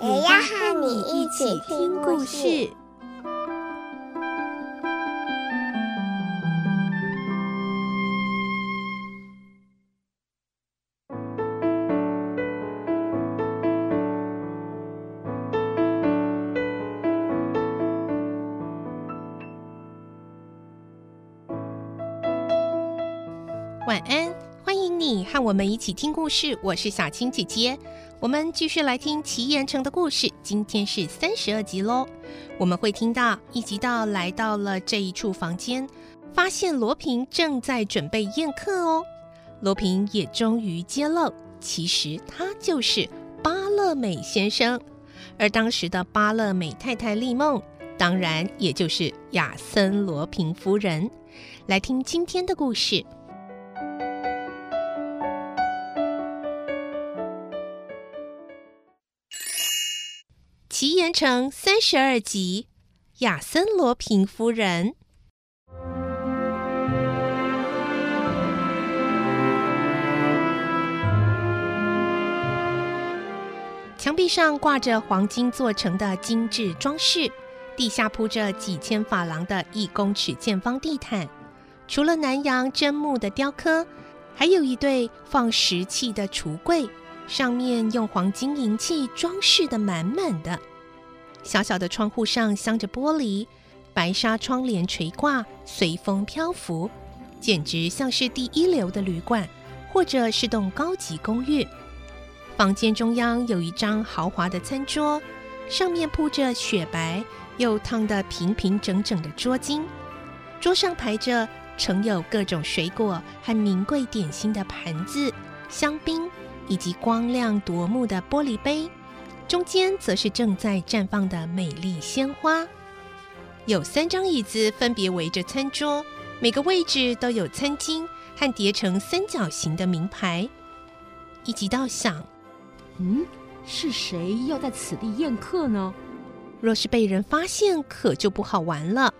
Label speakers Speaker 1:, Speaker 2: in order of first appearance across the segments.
Speaker 1: 也要和你一起听故事。
Speaker 2: 晚安，我们一起听故事。我是小青姐姐，我们继续来听奇岩城的故事。今天是三十二集喽。我们会听到一集到来到了这一处房间，发现罗平正在准备宴客哦。罗平也终于揭露，其实他就是巴乐美先生，而当时的巴乐美太太丽梦，当然也就是亚森罗平夫人。来听今天的故事。奇岩城三十二集，亚森罗平夫人。墙壁上挂着黄金做成的精致装饰，地下铺着几千法郎的一公尺见方地毯。除了南洋砧木的雕刻，还有一对放石器的橱柜。上面用黄金银器装饰得满满的，小小的窗户上镶着玻璃，白纱窗帘垂挂，随风漂浮，简直像是第一流的旅馆，或者是栋高级公寓。房间中央有一张豪华的餐桌，上面铺着雪白又烫得平平整整的桌巾，桌上排着盛有各种水果和名贵点心的盘子、香槟。以及光亮夺目的玻璃杯，中间则是正在绽放的美丽鲜花。有三张椅子分别围着餐桌，每个位置都有餐巾和叠成三角形的名牌。一吉道想：
Speaker 3: 嗯，是谁要在此地宴客呢？
Speaker 2: 若是被人发现，可就不好玩了。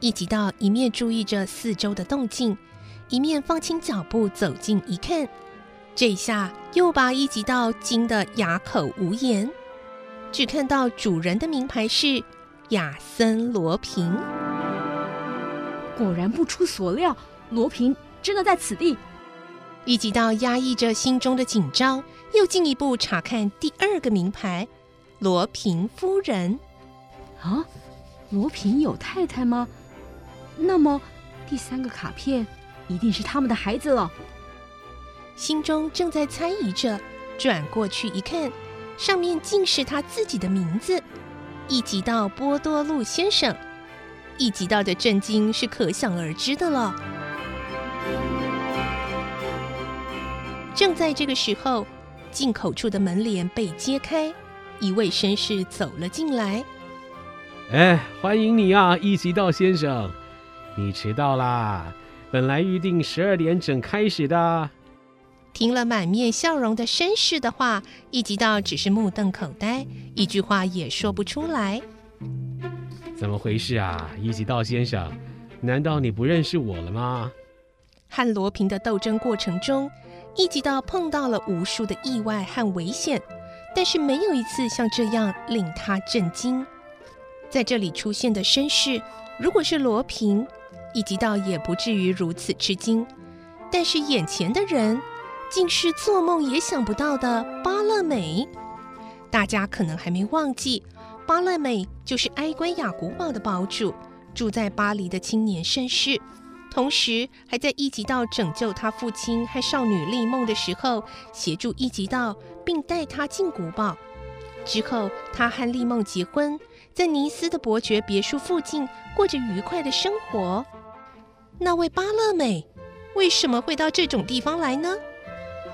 Speaker 2: 一吉道一面注意着四周的动静，一面放轻脚步走近一看。这下又把一级道惊得哑口无言，只看到主人的名牌是亚森罗平。
Speaker 3: 果然不出所料，罗平真的在此地。
Speaker 2: 一级道压抑着心中的紧张，又进一步查看第二个名牌——罗平夫人。
Speaker 3: 啊，罗平有太太吗？那么第三个卡片一定是他们的孩子了。
Speaker 2: 心中正在猜疑着，转过去一看，上面竟是他自己的名字——一吉道波多路先生。一吉道的震惊是可想而知的了。正在这个时候，进口处的门帘被揭开，一位绅士走了进来。
Speaker 4: 哎，欢迎你啊，一吉道先生，你迟到啦！本来预定十二点整开始的。
Speaker 2: 听了满面笑容的绅士的话，一吉道只是目瞪口呆，一句话也说不出来。
Speaker 4: 怎么回事啊，一吉道先生？难道你不认识我了吗？
Speaker 2: 和罗平的斗争过程中，一吉道碰到了无数的意外和危险，但是没有一次像这样令他震惊。在这里出现的绅士，如果是罗平，一吉道也不至于如此吃惊。但是眼前的人，竟是做梦也想不到的巴乐美。大家可能还没忘记，巴乐美就是埃圭亚古堡的堡主，住在巴黎的青年绅士，同时还在一级道拯救他父亲和少女丽梦的时候，协助一级道，并带他进古堡。之后，他和丽梦结婚，在尼斯的伯爵别墅附近过着愉快的生活。那位巴乐美为什么会到这种地方来呢？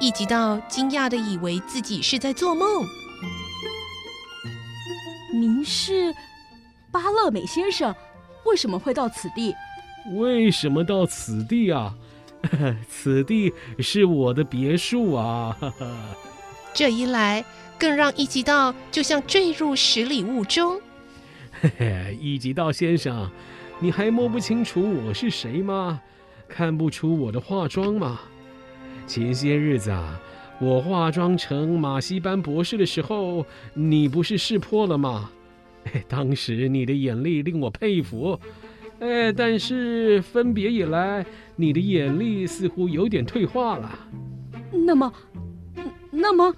Speaker 2: 一吉道惊讶的以为自己是在做梦。
Speaker 3: 您是巴勒美先生，为什么会到此地？
Speaker 4: 为什么到此地啊？此地是我的别墅啊！
Speaker 2: 这一来，更让一吉道就像坠入十里雾中。
Speaker 4: 嘿嘿，一吉道先生，你还摸不清楚我是谁吗？看不出我的化妆吗？前些日子啊，我化妆成马戏班博士的时候，你不是识破了吗？当时你的眼力令我佩服，哎，但是分别以来，你的眼力似乎有点退化了。
Speaker 3: 那么，那么，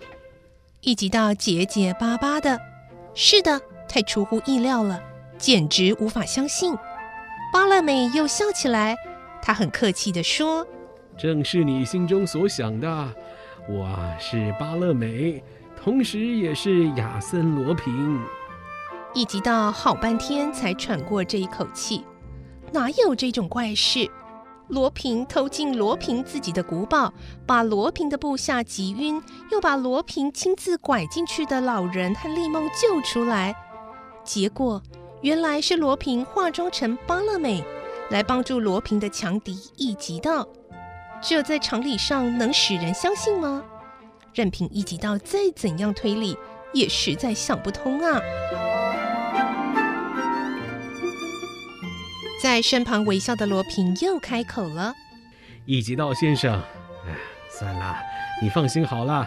Speaker 2: 一直到结结巴巴的，是的，太出乎意料了，简直无法相信。巴乐美又笑起来，她很客气地说：“
Speaker 4: 正是你心中所想的，我是巴乐美，同时也是亚森罗平。”
Speaker 2: 一吉道好半天才喘过这一口气，哪有这种怪事？罗平偷进罗平自己的古堡，把罗平的部下击晕，又把罗平亲自拐进去的老人和丽梦救出来。结果原来是罗平化妆成巴乐美，来帮助罗平的强敌一吉道。这在常理上能使人相信吗？任凭一吉道再怎样推理，也实在想不通啊。在身旁微笑的罗平又开口了：“
Speaker 4: 一吉道先生，哎，算了，你放心好了。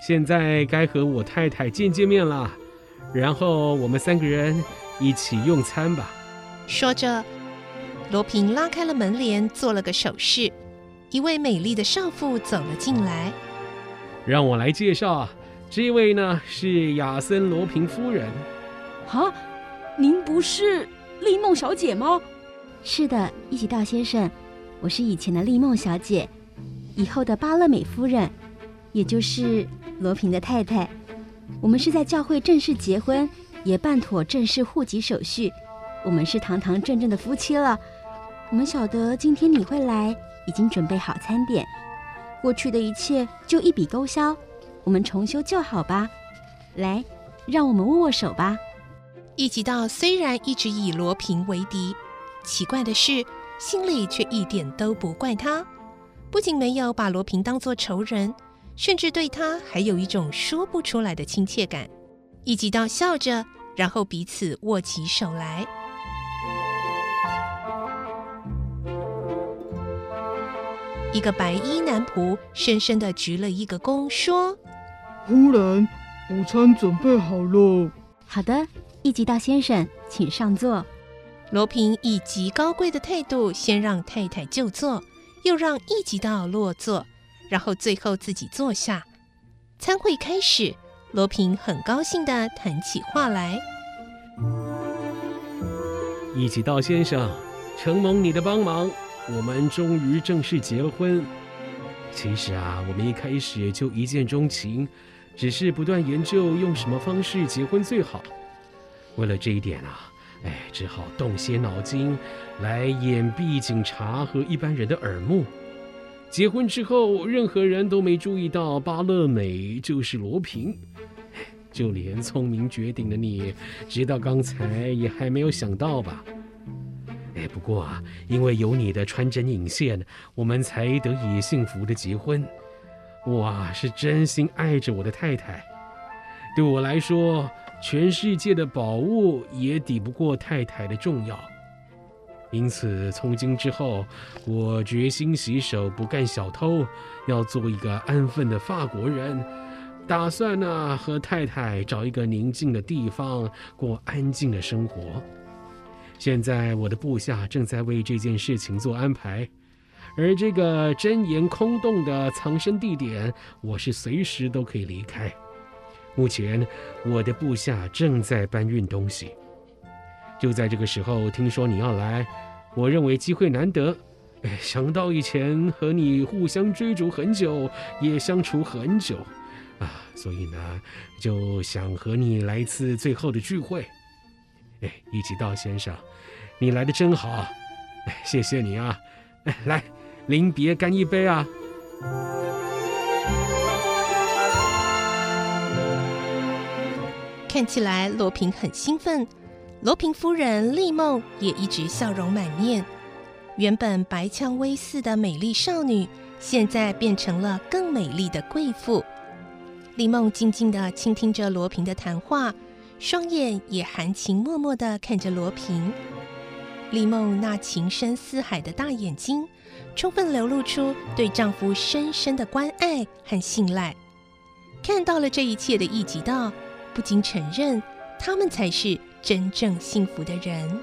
Speaker 4: 现在该和我太太见见面了，然后我们三个人一起用餐吧。”
Speaker 2: 说着，罗平拉开了门帘，做了个手势。一位美丽的少妇走了进来。
Speaker 4: 让我来介绍，这位呢是亚森罗平夫人。
Speaker 3: 啊，您不是丽梦小姐吗？
Speaker 5: 是的，一起道先生，我是以前的丽梦小姐，以后的巴勒美夫人，也就是罗平的太太。我们是在教会正式结婚，也办妥正式户籍手续，我们是堂堂正正的夫妻了。我们晓得今天你会来，已经准备好餐点，过去的一切就一笔勾销，我们重修旧好吧？来，让我们握握手吧。
Speaker 2: 一吉道虽然一直以罗平为敌。奇怪的是，心里却一点都不怪他。不仅没有把罗平当作仇人，甚至对他还有一种说不出来的亲切感。一吉道笑着，然后彼此握起手来。一个白衣男仆深深的鞠了一个躬，说：“
Speaker 6: 夫人，午餐准备好了。”“
Speaker 5: 好的，一吉道先生，请上座。”
Speaker 2: 罗平以极高贵的态度，先让太太就坐，又让一吉道落座，然后最后自己坐下。餐会开始，罗平很高兴地谈起话来：“
Speaker 4: 一吉道先生，承蒙你的帮忙，我们终于正式结婚。其实啊，我们一开始就一见钟情，只是不断研究用什么方式结婚最好。为了这一点啊。”哎，只好动些脑筋，来掩蔽警察和一般人的耳目。结婚之后，任何人都没注意到巴乐美就是罗平，就连聪明绝顶的你，直到刚才也还没有想到吧？哎，不过，因为有你的穿针引线，我们才得以幸福的结婚。哇，是真心爱着我的太太，对我来说。全世界的宝物也抵不过太太的重要，因此从今之后，我决心洗手不干小偷，要做一个安分的法国人，打算呢和太太找一个宁静的地方过安静的生活。现在我的部下正在为这件事情做安排，而这个真言空洞的藏身地点，我是随时都可以离开。目前，我的部下正在搬运东西。就在这个时候，听说你要来，我认为机会难得。想到以前和你互相追逐很久，也相处很久，啊，所以呢，就想和你来一次最后的聚会。哎，一吉道先生，你来的真好，哎，谢谢你啊！哎，来，临别干一杯啊！
Speaker 2: 看起来罗平很兴奋，罗平夫人丽梦也一直笑容满面。原本白蔷薇似的美丽少女，现在变成了更美丽的贵妇。丽梦静静地倾听着罗平的谈话，双眼也含情脉脉地看着罗平。李梦那情深似海的大眼睛，充分流露出对丈夫深深的关爱和信赖。看到了这一切的易吉道，不禁承认，他们才是真正幸福的人。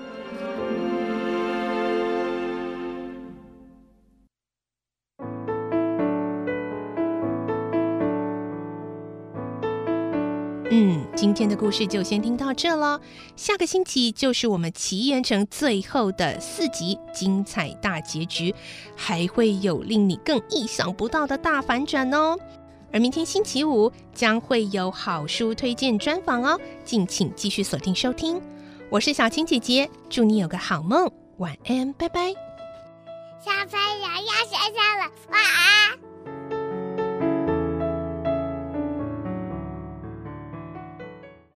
Speaker 2: 今天的故事就先听到这了。下个星期就是我们奇岩城最后的四集精彩大结局，还会有令你更意想不到的大反转哦。而明天星期五将会有好书推荐专访哦，敬请继续锁定收听。我是小青姐姐，祝你有个好梦，晚安，拜拜。
Speaker 1: 小朋友要睡觉了，晚安。